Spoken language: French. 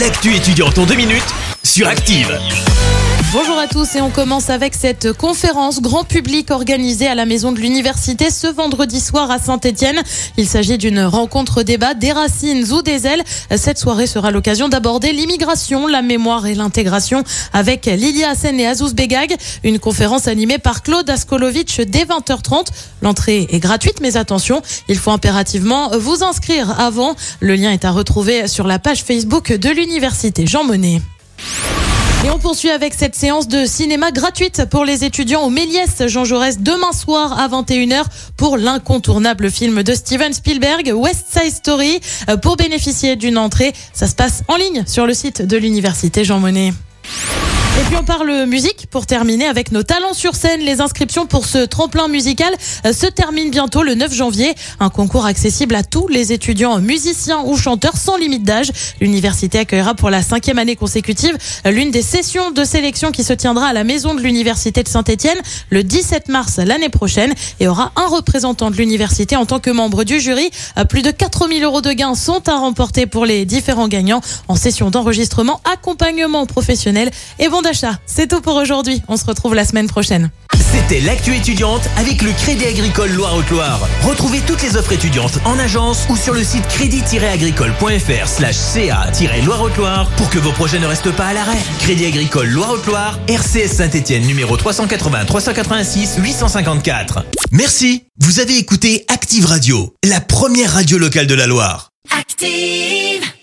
L'actu étudiante en deux minutes sur Active. Bonjour à tous et on commence avec cette conférence grand public organisée à la maison de l'université ce vendredi soir à Saint-Etienne. Il s'agit d'une rencontre débat des racines ou des ailes. Cette soirée sera l'occasion d'aborder l'immigration, la mémoire et l'intégration avec Lilia Hassen et Azouz Begag. Une conférence animée par Claude Askolovitch dès 20h30. L'entrée est gratuite mais attention, il faut impérativement vous inscrire avant. Le lien est à retrouver sur la page Facebook de l'université Jean Monnet. Et on poursuit avec cette séance de cinéma gratuite pour les étudiants au Méliès Jean Jaurès demain soir à 21h pour l'incontournable film de Steven Spielberg, West Side Story. Euh, Pour bénéficier d'une entrée, ça se passe en ligne sur le site de l'université Jean Monnet. Et puis on parle musique pour terminer avec nos talents sur scène. Les inscriptions pour ce tremplin musical euh, se terminent bientôt le 9 janvier. Un concours accessible à tous les étudiants musiciens ou chanteurs sans limite d'âge. L'université accueillera pour la cinquième année consécutive euh, l'une des sessions de sélection qui se tiendra à la maison de l'université de Saint-Etienne le 17 mars l'année prochaine et aura un représentant de l'université en tant que membre du jury. Euh, Plus de 4000 euros de gains sont à remporter pour les différents gagnants en session d'enregistrement, accompagnement professionnel et bon d'achat. C'est tout pour aujourd'hui. On se retrouve la semaine prochaine. C'était l'actu étudiante avec le Crédit Agricole Loire-Haute-Loire. Retrouvez toutes les offres étudiantes en agence ou sur le site crédit-agricole.fr slash ca-loire-haute-Loire pour que vos projets ne restent pas à l'arrêt. Crédit Agricole Loire-Haute-Loire, RCS Saint-Etienne numéro 380 386 854. Merci. Vous avez écouté Active Radio, la première radio locale de la Loire. Active.